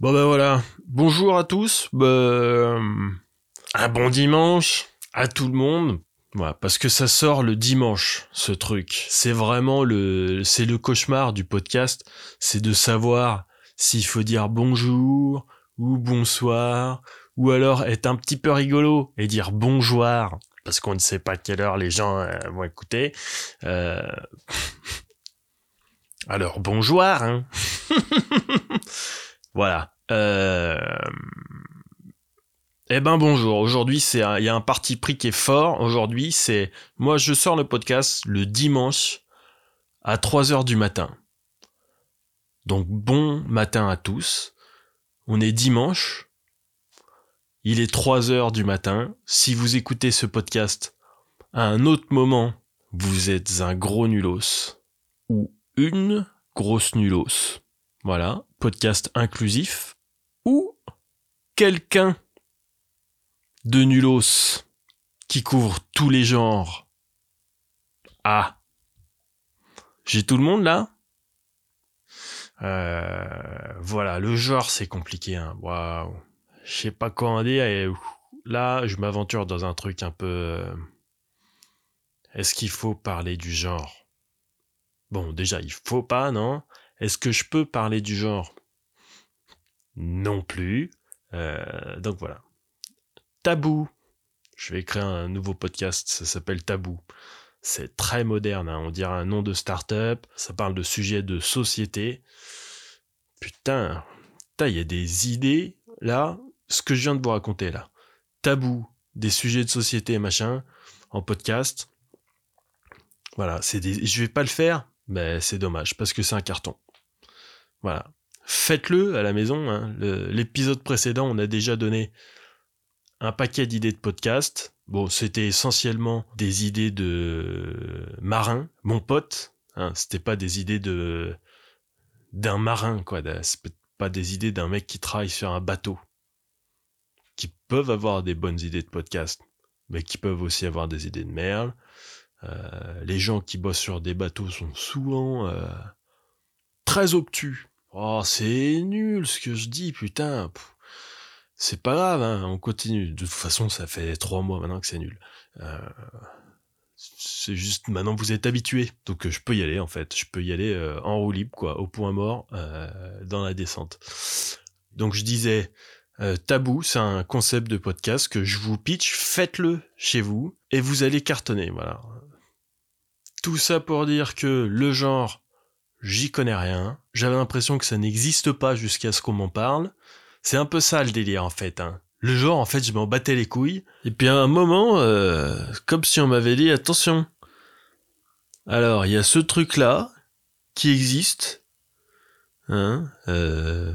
Bon ben voilà, bonjour à tous, euh, un bon dimanche à tout le monde. Voilà, parce que ça sort le dimanche, ce truc. C'est vraiment le cauchemar du podcast, c'est de savoir s'il faut dire bonjour ou bonsoir, ou alors être un petit peu rigolo et dire bonjour, parce qu'on ne sait pas quelle heure les gens euh, vont écouter. Euh... Alors bonjour, hein. voilà. Euh... Eh ben bonjour. Aujourd'hui, il y a un parti pris qui est fort. Aujourd'hui, c'est moi je sors le podcast le dimanche à 3 heures du matin. Donc bon matin à tous. On est dimanche. Il est 3 heures du matin. Si vous écoutez ce podcast à un autre moment, vous êtes un gros nulos ou une grosse nulos. Voilà, podcast inclusif ou quelqu'un de nulos qui couvre tous les genres? Ah. J'ai tout le monde là? Euh, Voilà, le genre c'est compliqué. Hein. Waouh. Je sais pas quoi dire et là je m'aventure dans un truc un peu... Euh, est-ce qu'il faut parler du genre? Bon, déjà, il faut pas, non? Est-ce que je peux parler du genre? Non plus. Euh, donc voilà. Tabou. Je vais créer un nouveau podcast, ça s'appelle Tabou. C'est très moderne, hein. on dirait un nom de start-up, ça parle de sujets de société. Putain, il y a des idées, là, ce que je viens de vous raconter, là. Tabou, des sujets de société, machin, en podcast. Voilà, c'est des... je vais pas le faire, mais c'est dommage, parce que c'est un carton. Voilà. Faites-le à la maison. Hein. L'épisode précédent, on a déjà donné un paquet d'idées de podcast. Bon, c'était essentiellement des idées de marin, mon pote. Hein, c'était pas des idées de d'un marin, quoi. Pas des idées d'un mec qui travaille sur un bateau. Qui peuvent avoir des bonnes idées de podcast, mais qui peuvent aussi avoir des idées de merde. Euh, les gens qui bossent sur des bateaux sont souvent euh, très obtus. Oh, c'est nul ce que je dis, putain. C'est pas grave, hein, on continue. De toute façon, ça fait trois mois maintenant que c'est nul. Euh, c'est juste maintenant vous êtes habitué, donc je peux y aller en fait. Je peux y aller euh, en roue libre, quoi, au point mort, euh, dans la descente. Donc je disais, tabou, c'est un concept de podcast que je vous pitch. Faites-le chez vous et vous allez cartonner. Voilà. Tout ça pour dire que le genre, j'y connais rien. J'avais l'impression que ça n'existe pas jusqu'à ce qu'on m'en parle. C'est un peu ça le délire en fait. Hein. Le genre, en fait, je m'en battais les couilles. Et puis à un moment, euh, comme si on m'avait dit attention. Alors, il y a ce truc-là qui existe. Hein, euh,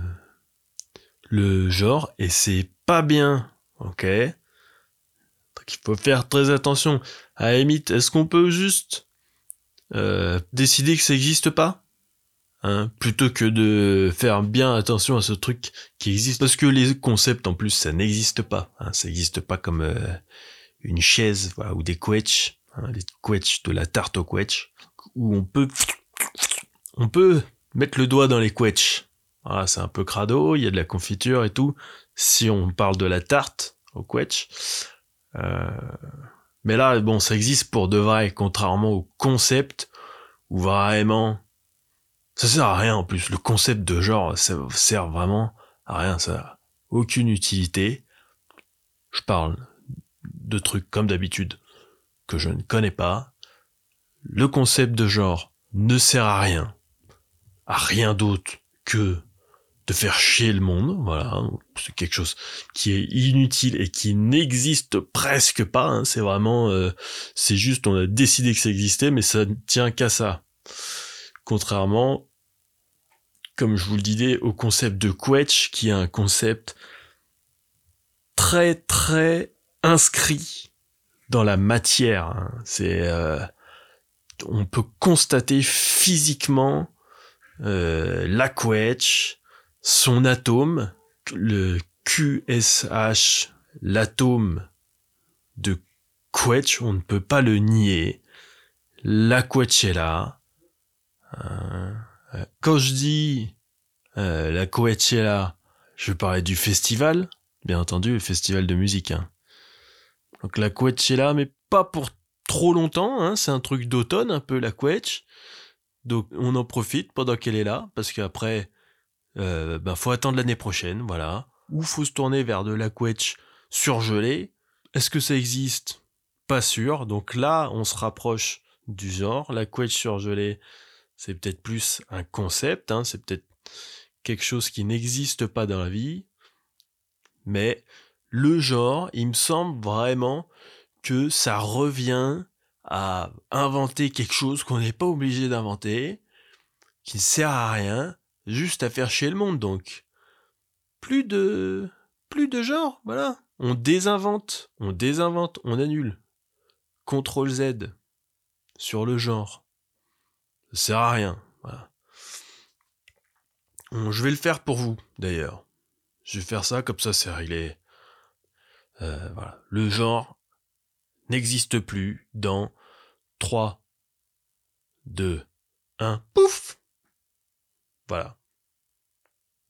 le genre, et c'est pas bien. Ok? Donc il faut faire très attention. À la est-ce qu'on peut juste euh, décider que ça n'existe pas? Hein, plutôt que de faire bien attention à ce truc qui existe. Parce que les concepts, en plus, ça n'existe pas. Hein, ça n'existe pas comme euh, une chaise ou des quetch, hein, les de la tarte au quetch, où on peut, on peut mettre le doigt dans les quetch. Ah, c'est un peu crado, il y a de la confiture et tout. Si on parle de la tarte au quetch. Euh... Mais là, bon, ça existe pour de vrai, contrairement au concept où vraiment ça sert à rien en plus. Le concept de genre, ça sert vraiment à rien. Ça n'a aucune utilité. Je parle de trucs comme d'habitude que je ne connais pas. Le concept de genre ne sert à rien. À rien d'autre que de faire chier le monde, voilà, c'est quelque chose qui est inutile et qui n'existe presque pas. Hein. C'est vraiment, euh, c'est juste, on a décidé que ça existait, mais ça ne tient qu'à ça. Contrairement, comme je vous le disais, au concept de Quetch, qui est un concept très très inscrit dans la matière. Hein. C'est, euh, on peut constater physiquement euh, la Quetch, son atome, le QSH, l'atome de Quetch, on ne peut pas le nier. La Quetch est là. Euh, quand je dis euh, la Coachella, je parler du festival, bien entendu, le festival de musique. Hein. Donc la là, mais pas pour trop longtemps. Hein. C'est un truc d'automne, un peu la Quetch. Donc on en profite pendant qu'elle est là, parce qu'après, euh, ben, faut attendre l'année prochaine, voilà. Ou faut se tourner vers de la Quetch surgelée. Est-ce que ça existe? Pas sûr. Donc là, on se rapproche du genre. La Quetch surgelée, c'est peut-être plus un concept, hein. c'est peut-être quelque chose qui n'existe pas dans la vie. Mais le genre, il me semble vraiment que ça revient à inventer quelque chose qu'on n'est pas obligé d'inventer, qui ne sert à rien, juste à faire chier le monde donc. Plus de plus de genre, voilà. On désinvente, on désinvente, on annule. Ctrl Z sur le genre. Ça sert à rien, je vais le faire pour vous d'ailleurs. Je vais faire ça comme ça c'est réglé. Euh, voilà. Le genre n'existe plus dans 3, 2, 1, pouf Voilà.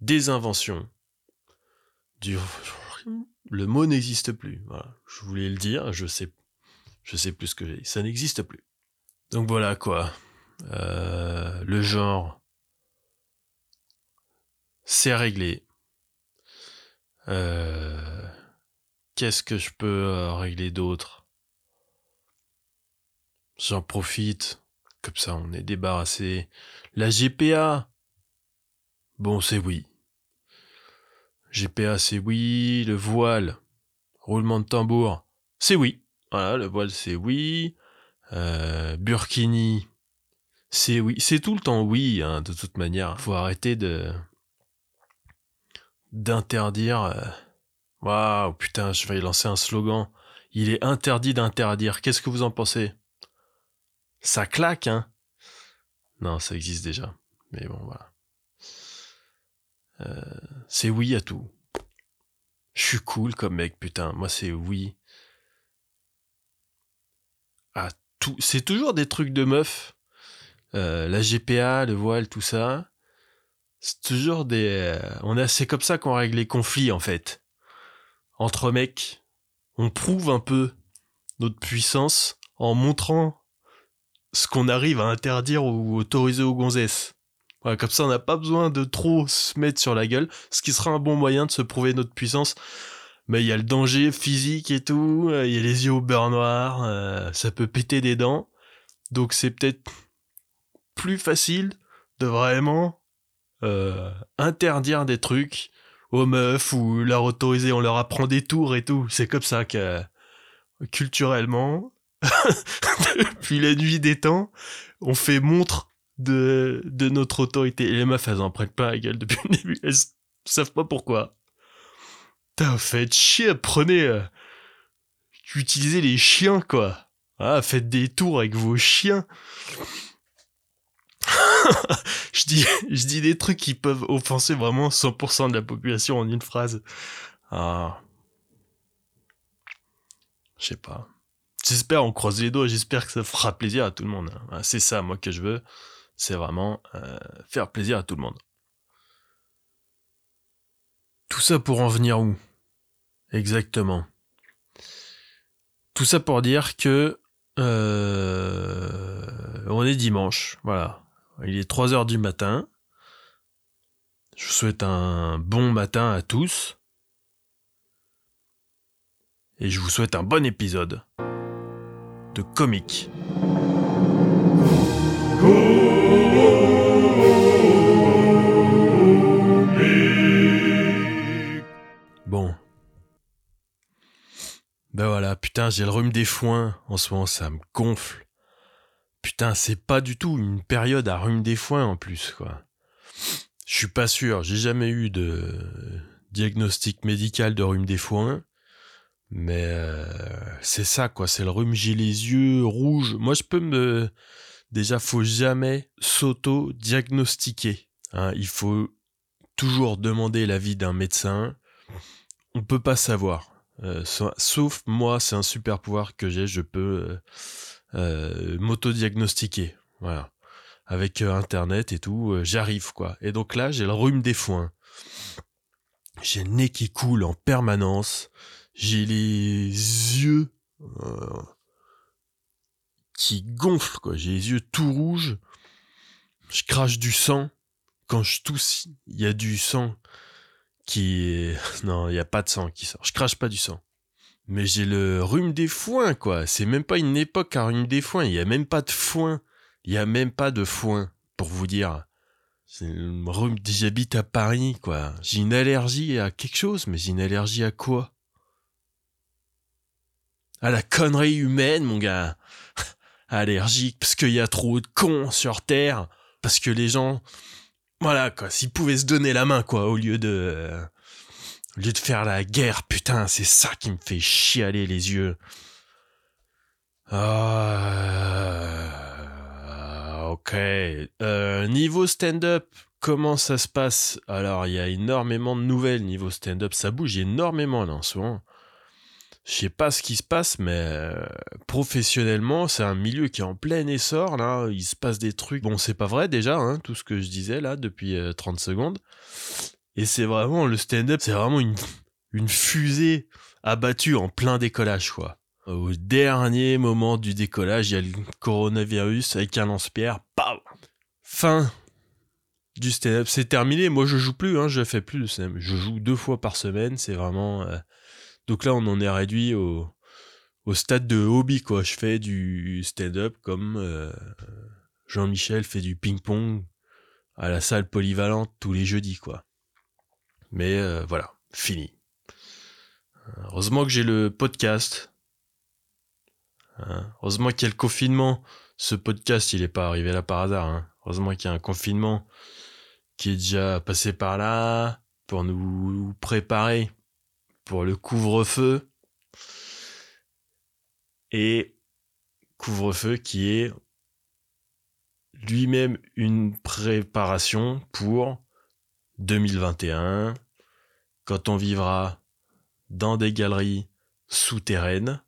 Désinvention. Du... Le mot n'existe plus. Je voulais le dire, je sais, je sais plus ce que j'ai. Ça n'existe plus. Donc voilà quoi. Euh, le genre, c'est réglé. Euh, qu'est-ce que je peux euh, régler d'autre? J'en profite. Comme ça, on est débarrassé. La GPA. Bon, c'est oui. GPA, c'est oui. Le voile. Roulement de tambour. C'est oui. Voilà, le voile, c'est oui. Burkini. C'est oui. C'est tout le temps oui, hein, de toute manière. Faut arrêter de. d'interdire. Euh, waouh, putain, je vais lancer un slogan. Il est interdit d'interdire. Qu'est-ce que vous en pensez? Ça claque, hein? Non, ça existe déjà. Mais bon, voilà. Euh, c'est oui à tout. Je suis cool comme mec, putain. Moi, c'est oui. À tout. C'est toujours des trucs de meuf. Euh, la GPA, le voile, tout ça. C'est toujours des. Euh, on a, c'est comme ça qu'on règle les conflits, en fait. Entre mecs. On prouve un peu notre puissance en montrant ce qu'on arrive à interdire ou autoriser aux gonzesses. comme ça, on n'a pas besoin de trop se mettre sur la gueule, ce qui sera un bon moyen de se prouver notre puissance. Mais il y a le danger physique et tout, il y a les yeux au beurre noir, euh, ça peut péter des dents. Donc c'est peut-être plus facile de vraiment euh, interdire des trucs aux meufs ou leur autoriser, on leur apprend des tours et tout. C'est comme ça que culturellement, depuis la nuit des temps, on fait montre de, de notre autorité. Et les meufs, elles en prennent pas la gueule depuis le début. Elles savent pas pourquoi. Putain, faites chier, prenez... Euh, utilisez les chiens, quoi. Ah, faites des tours avec vos chiens. je, dis, des trucs qui peuvent offenser vraiment 100% de la population en une phrase. Ah. Je sais pas. J'espère, on croise les doigts, j'espère que ça fera plaisir à tout le monde. Hein. C'est ça, moi, que je veux. C'est vraiment euh, faire plaisir à tout le monde. Tout ça pour en venir où? Exactement. Tout ça pour dire que euh, on est dimanche, voilà. Il est 3 heures du matin. Je vous souhaite un bon matin à tous. Et je vous souhaite un bon épisode de comique. Bon. Ben voilà, putain, j'ai le rhume des foins. En ce moment, ça me gonfle. Putain, c'est pas du tout une période à rhume des foins en plus, quoi. Je suis pas sûr, j'ai jamais eu de diagnostic médical de rhume des foins. Mais euh, c'est ça, quoi. C'est le rhume. J'ai les yeux rouges. Moi, je peux me. Déjà, faut jamais s'auto-diagnostiquer. Hein. Il faut toujours demander l'avis d'un médecin. On peut pas savoir. Euh, sauf moi, c'est un super pouvoir que j'ai. Je peux euh, euh m'auto-diagnostiquer. Voilà. Avec Internet et tout, j'arrive, quoi. Et donc là, j'ai le rhume des foins. J'ai le nez qui coule en permanence. J'ai les yeux euh, qui gonflent, quoi. J'ai les yeux tout rouges. Je crache du sang. Quand je tousse, il y a du sang qui. Non, il n'y a pas de sang qui sort. Je crache pas du sang. Mais j'ai le rhume des foins, quoi. C'est même pas une époque à rhume des foins. Il y a même pas de foin. Il y a même pas de foin, pour vous dire. J'habite à Paris, quoi. J'ai une allergie à quelque chose, mais j'ai une allergie à quoi? À la connerie humaine, mon gars. Allergique, parce qu'il y a trop de cons sur Terre. Parce que les gens, voilà, quoi. S'ils pouvaient se donner la main, quoi, au lieu de, au lieu de faire la guerre, putain, c'est ça qui me fait chialer les yeux. Ah, ok. Euh, niveau stand-up, comment ça se passe? Alors, il y a énormément de nouvelles niveau stand-up. Ça bouge énormément là en ce moment. Je sais pas ce qui se passe, mais euh, professionnellement, c'est un milieu qui est en plein essor. Là, il se passe des trucs. Bon, c'est pas vrai déjà, hein, tout ce que je disais là depuis 30 euh, secondes. Et c'est vraiment le stand-up, c'est vraiment une, fusée abattue en plein décollage, quoi. Au dernier moment du décollage, il y a le coronavirus avec un lance-pierre. Fin du stand-up. C'est terminé. Moi, je joue plus. Hein, je fais plus de stand-up. Je joue deux fois par semaine. C'est vraiment. Euh, donc là, on en est réduit au, au stade de hobby, quoi. Je fais du stand-up comme euh, Jean-Michel fait du ping-pong à la salle polyvalente tous les jeudis, quoi. Mais euh, voilà, fini. Heureusement que j'ai le podcast. Hein. Heureusement qu'il y a le confinement. Ce podcast, il n'est pas arrivé là par hasard. Hein. Heureusement qu'il y a un confinement qui est déjà passé par là pour nous préparer pour le couvre-feu. Et couvre-feu qui est lui-même une préparation pour 2021, quand on vivra dans des galeries souterraines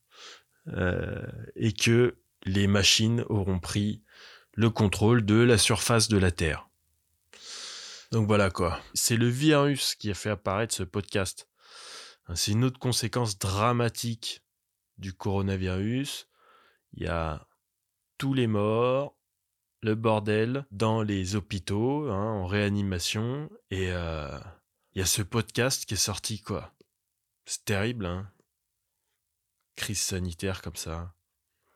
euh, et que les machines auront pris le contrôle de la surface de la Terre. Donc voilà quoi. C'est le virus qui a fait apparaître ce podcast. C'est une autre conséquence dramatique du coronavirus. Il y a tous les morts, le bordel dans les hôpitaux, hein, en réanimation, et euh, il y a ce podcast qui est sorti, quoi. C'est terrible, hein. Crise sanitaire comme ça.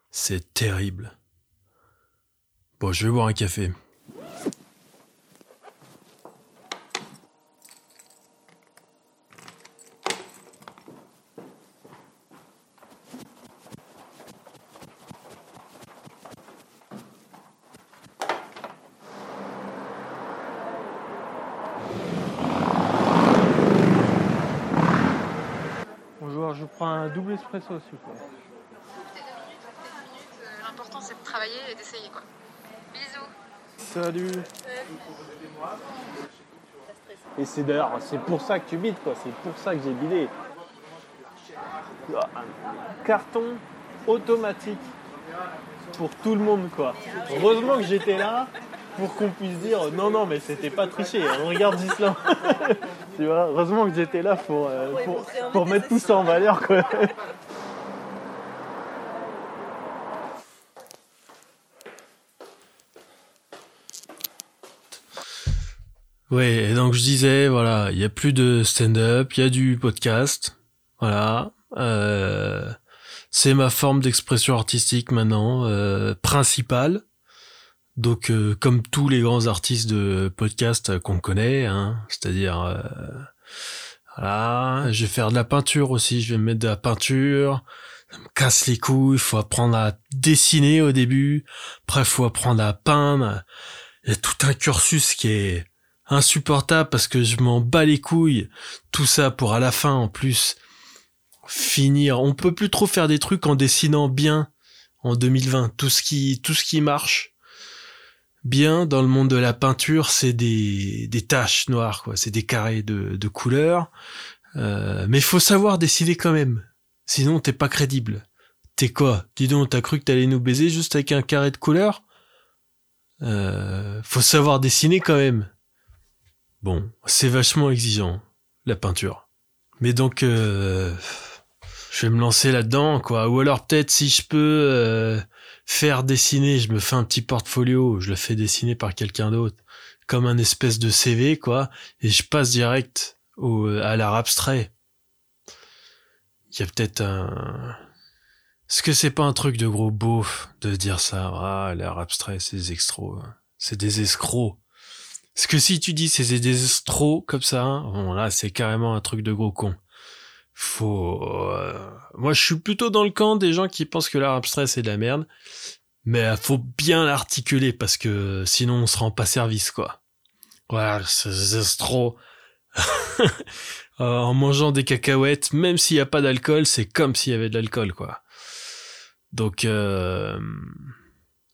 C'est terrible. Bon, je vais boire un café. Double espresso, s'il vous plaît. L'important, c'est de travailler et d'essayer, quoi. Bisous. Salut. Et c'est d'ailleurs, c'est pour ça que tu bides, quoi. C'est pour ça que j'ai bidé. Un carton automatique pour tout le monde, quoi. Heureusement que j'étais là pour qu'on puisse dire non, non, mais c'était pas triché. On regarde Gislain. tu vois, heureusement que j'étais là pour, euh, pour, mettre tout ça en valeur. Quoi. Ouais, donc je disais, voilà, il y a plus de stand-up, il y a du podcast, voilà. Euh, c'est ma forme d'expression artistique maintenant, euh, principale. Donc, euh, comme tous les grands artistes de podcast qu'on connaît, hein, c'est-à-dire, euh, voilà, je vais faire de la peinture aussi, je vais mettre de la peinture, ça me casse les couilles, il faut apprendre à dessiner au début, après il faut apprendre à peindre, il y a tout un cursus qui est insupportable parce que je m'en bats les couilles, tout ça pour à la fin en plus finir, on peut plus trop faire des trucs en dessinant bien en 2020, tout ce qui, tout ce qui marche, bien dans le monde de la peinture, c'est des, des taches noires, quoi. C'est des carrés de, couleurs. Euh, mais faut savoir dessiner quand même. Sinon, t'es pas crédible. T'es quoi? Dis donc, t'as cru que t'allais nous baiser juste avec un carré de couleurs? Euh, Faut savoir dessiner quand même. Bon, c'est vachement exigeant. la peinture. Mais donc, euh, je vais me lancer là-dedans, quoi. Ou alors peut-être si je peux euh, faire dessiner, je me fais un petit portfolio, je le fais dessiner par quelqu'un d'autre, comme un espèce de CV, quoi, et je passe direct au, à l'art abstrait. Il y a peut-être un... Est-ce que c'est pas un truc de gros beauf de dire ça? Ah, l'art abstrait, c'est des escrocs. hein. C'est des escrocs. Parce que si tu dis c'est des escrocs comme ça, hein, bon là c'est carrément un truc de gros con. Faut. euh, Moi je suis plutôt dans le camp des gens qui pensent que l'art abstrait c'est de la merde, mais euh, faut bien l'articuler parce que sinon on se rend pas service quoi. Voilà, c'est escrocs. Euh, en mangeant des cacahuètes, même s'il n'y a pas d'alcool, c'est comme s'il y avait de l'alcool quoi. Donc.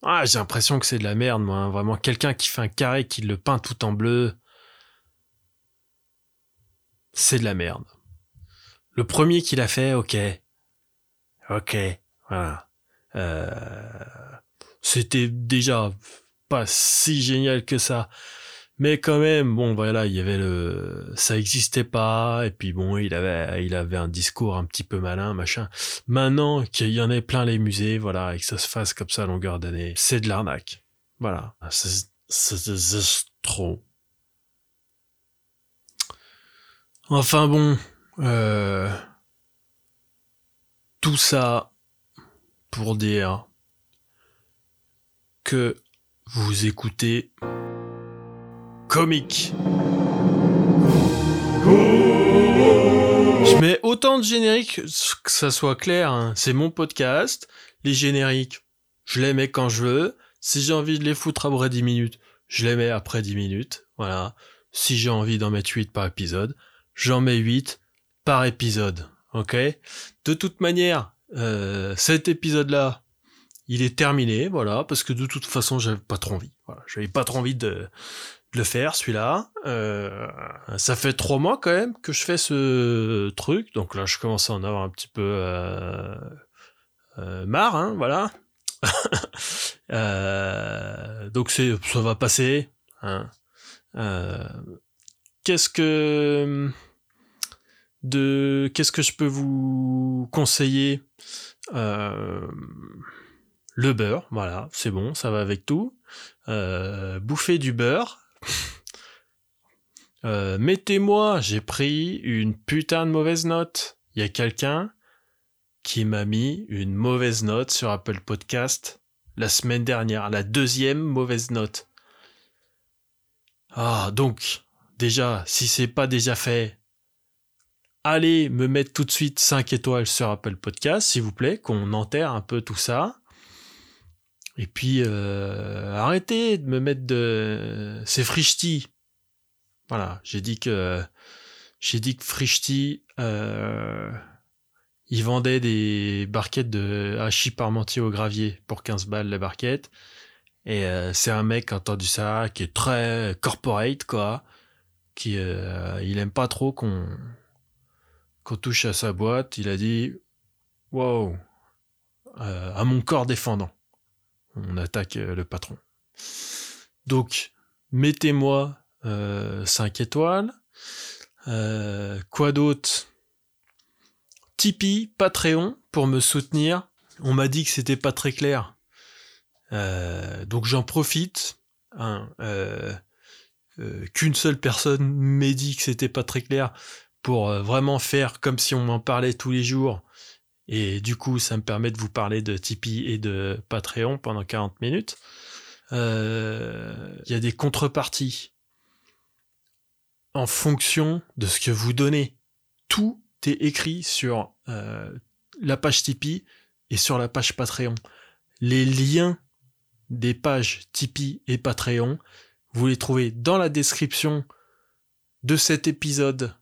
Ah, j'ai l'impression que c'est de la merde, moi. hein. Vraiment, quelqu'un qui fait un carré, qui le peint tout en bleu, c'est de la merde. Le premier qui l'a fait, ok. Ok, voilà. Euh, C'était déjà pas si génial que ça. Mais quand même, bon, voilà, il y avait le, ça existait pas, et puis bon, il avait, il avait un discours un petit peu malin, machin. Maintenant qu'il y en ait plein les musées, voilà, et que ça se fasse comme ça à longueur d'année, c'est de l'arnaque. Voilà. C'est, c'est escrocs. Enfin bon, euh, tout ça pour dire que vous écoutez comique. Je mets autant de génériques que ça soit clair. hein. C'est mon podcast. Les génériques, je les mets quand je veux. Si j'ai envie de les foutre après 10 minutes, je les mets après 10 minutes. Voilà. Si j'ai envie d'en mettre 8 par épisode, j'en mets 8 par épisode. Ok? De toute manière, euh, cet épisode-là, il est terminé. Voilà. Parce que de toute façon, j'avais pas trop envie. Voilà. J'avais pas trop envie de le faire, celui-là. Euh, ça fait trois mois quand même que je fais ce truc, donc là je commence à en avoir un petit peu euh, marre, hein, voilà. Donc c'est, ça va passer. Hein. Qu'est-ce que de, qu'est-ce que je peux vous conseiller Euh, Le beurre, voilà, c'est bon, ça va avec tout. Euh, bouffer du beurre. Euh, Mettez-moi, j'ai pris une putain de mauvaise note. Il y a quelqu'un qui m'a mis une mauvaise note sur Apple Podcast la semaine dernière, la deuxième mauvaise note. Ah, donc, déjà, si c'est pas déjà fait, allez me mettre tout de suite 5 étoiles sur Apple Podcast, s'il vous plaît, qu'on enterre un peu tout ça. Et puis, euh, arrêtez de me mettre de... C'est Frichti. Voilà, j'ai dit que... J'ai dit que Frichti... Euh, vendait des barquettes de hachis parmentier au gravier pour 15 balles la barquette. Et euh, c'est un mec qui a entendu ça, qui est très corporate, quoi. Qui, il aime pas trop qu'on touche à sa boîte. Il a dit, wow, euh, à mon corps défendant on attaque euh, le patron. Donc, mettez-moi 5 étoiles. Euh, quoi d'autre? Tipeee, Patreon, pour me soutenir. On m'a dit que c'était pas très clair. Donc j'en profite. Qu'une seule personne m'ait dit que c'était pas très clair pour euh, vraiment faire comme si on m'en parlait tous les jours et du coup, ça me permet de vous parler de Tipeee et de Patreon pendant 40 minutes. Euh, Il y a des contreparties en fonction de ce que vous donnez. Tout est écrit sur euh, la page Tipeee et sur la page Patreon. Les liens des pages Tipeee et Patreon, vous les trouvez dans la description de cet épisode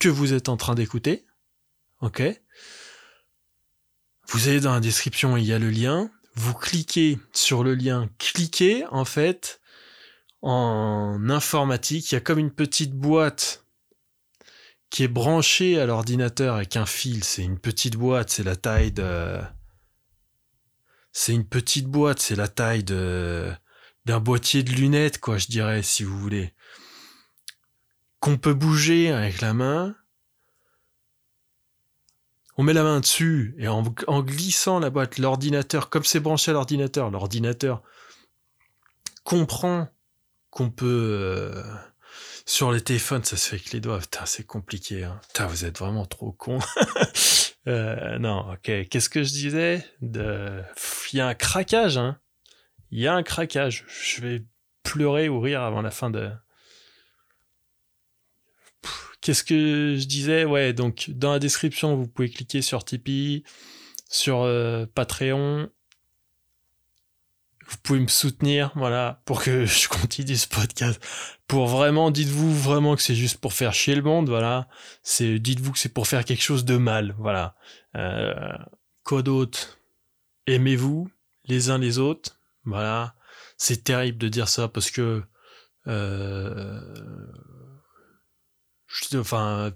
que vous êtes en train d'écouter. Ok? Vous allez dans la description, il y a le lien. Vous cliquez sur le lien. Cliquez, en fait, en informatique, il y a comme une petite boîte qui est branchée à l'ordinateur avec un fil. C'est une petite boîte, c'est la taille de... C'est une petite boîte, c'est la taille de d'un boîtier de lunettes, quoi, je dirais, si vous voulez. Qu'on peut bouger avec la main. On met la main dessus et en, glissant la boîte, l'ordinateur, comme c'est branché à l'ordinateur, l'ordinateur comprend qu'on peut euh, sur les téléphones, ça se fait avec les doigts. Putain, c'est compliqué. Hein. Putain, vous êtes vraiment trop con. euh, non, ok. Qu'est-ce que je disais de... Il y a un craquage. Hein. Il y a un craquage. Je vais pleurer ou rire avant la fin de. Qu'est-ce que je disais? Ouais, donc dans la description, vous pouvez cliquer sur Tipeee, sur euh, Patreon, vous pouvez me soutenir, voilà, pour que je continue ce podcast. Pour vraiment, dites-vous vraiment que c'est juste pour faire chier le monde, voilà. C'est, dites-vous que c'est pour faire quelque chose de mal, voilà. Euh, quoi d'autre? Aimez-vous les uns les autres, voilà. C'est terrible de dire ça parce que, euh, je, enfin,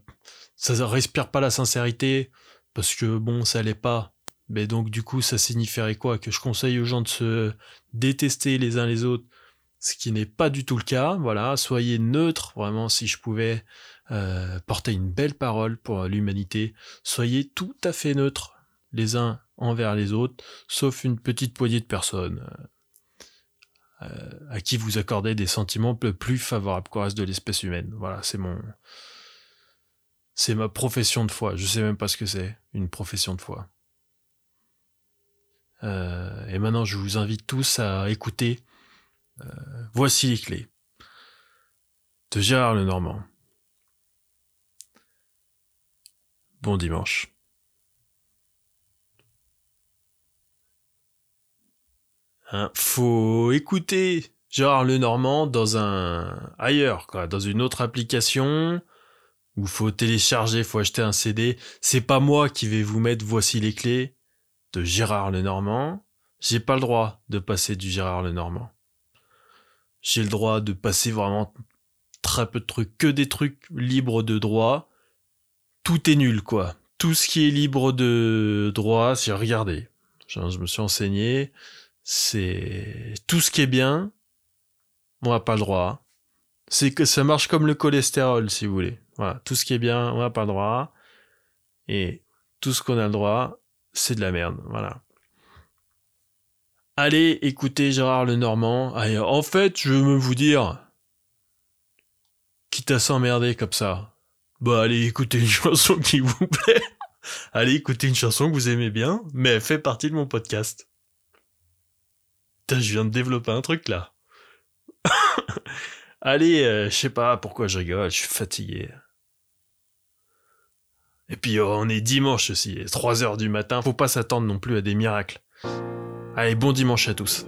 ça respire pas la sincérité parce que bon, ça l'est pas. Mais donc du coup, ça signifierait quoi? Que je conseille aux gens de se détester les uns les autres, ce qui n'est pas du tout le cas. Voilà, soyez neutres, vraiment, si je pouvais euh, porter une belle parole pour l'humanité, soyez tout à fait neutres les uns envers les autres, sauf une petite poignée de personnes euh, à qui vous accordez des sentiments plus favorables qu'au reste de l'espèce humaine. Voilà, c'est mon... C'est ma profession de foi. Je sais même pas ce que c'est, une profession de foi. Euh, et maintenant, je vous invite tous à écouter euh, Voici les clés de Gérard Lenormand. Bon dimanche. Hein, faut écouter Gérard Lenormand dans un ailleurs, dans une autre application où faut télécharger, faut acheter un CD. C'est pas moi qui vais vous mettre voici les clés de Gérard Lenormand, j'ai pas le droit de passer du Gérard Lenormand. J'ai le droit de passer vraiment très peu de trucs, que des trucs libres de droit. Tout est nul, quoi. Tout ce qui est libre de droit, j'ai regardé. Je me suis enseigné. C'est tout ce qui est bien, on n'a pas le droit. C'est que ça marche comme le cholestérol, si vous voulez. Voilà, tout ce qui est bien, on n'a pas le droit. Et tout ce qu'on a le droit, c'est de la merde, voilà. Allez écoutez Gérard Lenormand. En fait, je veux vous dire, quitte à s'emmerder comme ça, bah allez écouter une chanson qui vous plaît. allez écouter une chanson que vous aimez bien, mais elle fait partie de mon podcast. Putain, je viens de développer un truc là. allez, euh, je sais pas pourquoi je rigole, je suis fatigué. Et puis oh, on est dimanche aussi, 3 heures du matin, faut pas s'attendre non plus à des miracles. Allez, bon dimanche à tous.